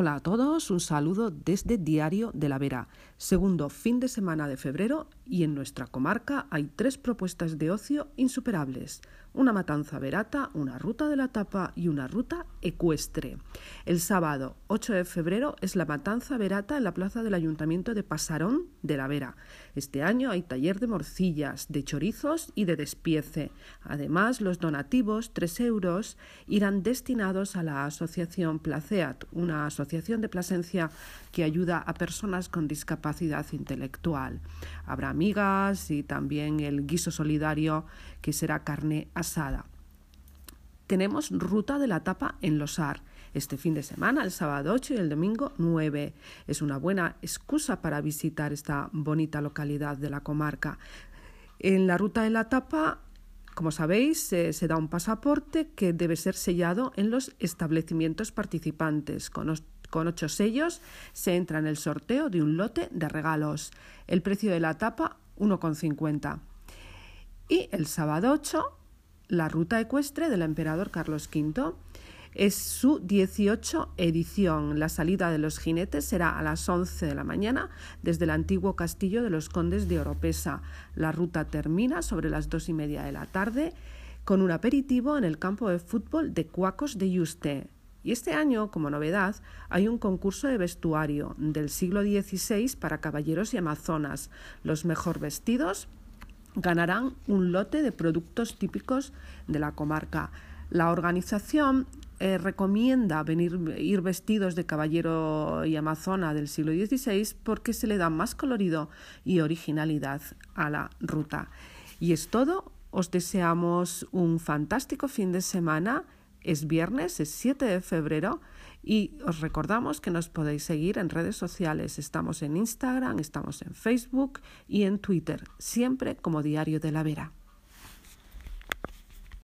Hola a todos, un saludo desde Diario de la Vera, segundo fin de semana de febrero y en nuestra comarca hay tres propuestas de ocio insuperables, una matanza verata, una ruta de la tapa y una ruta ecuestre. El sábado 8 de febrero es la matanza verata en la plaza del Ayuntamiento de Pasarón de la Vera. Este año hay taller de morcillas, de chorizos y de despiece. Además, los donativos, tres euros, irán destinados a la Asociación Placeat, una asociación de Plasencia que ayuda a personas con discapacidad intelectual. Habrá amigas y también el guiso solidario que será carne asada. Tenemos ruta de la tapa en Losar. Este fin de semana, el sábado 8 y el domingo 9. Es una buena excusa para visitar esta bonita localidad de la comarca. En la ruta de la tapa como sabéis, se, da un pasaporte que debe ser sellado en los establecimientos participantes. Con, con, ocho sellos se entra en el sorteo de un lote de regalos. El precio de la tapa, 1,50. Y el sábado 8, la ruta ecuestre del emperador Carlos V. Es su 18 edición. La salida de los jinetes será a las 11 de la mañana desde el antiguo castillo de los condes de Oropesa. La ruta termina sobre las dos y media de la tarde con un aperitivo en el campo de fútbol de Cuacos de Yuste. Y este año, como novedad, hay un concurso de vestuario del siglo XVI para caballeros y amazonas. Los mejor vestidos ganarán un lote de productos típicos de la comarca. La organización eh, recomienda venir, ir vestidos de caballero y amazona del siglo XVI porque se le da más colorido y originalidad a la ruta. Y es todo. Os deseamos un fantástico fin de semana. Es viernes, es 7 de febrero y os recordamos que nos podéis seguir en redes sociales. Estamos en Instagram, estamos en Facebook y en Twitter, siempre como Diario de la Vera.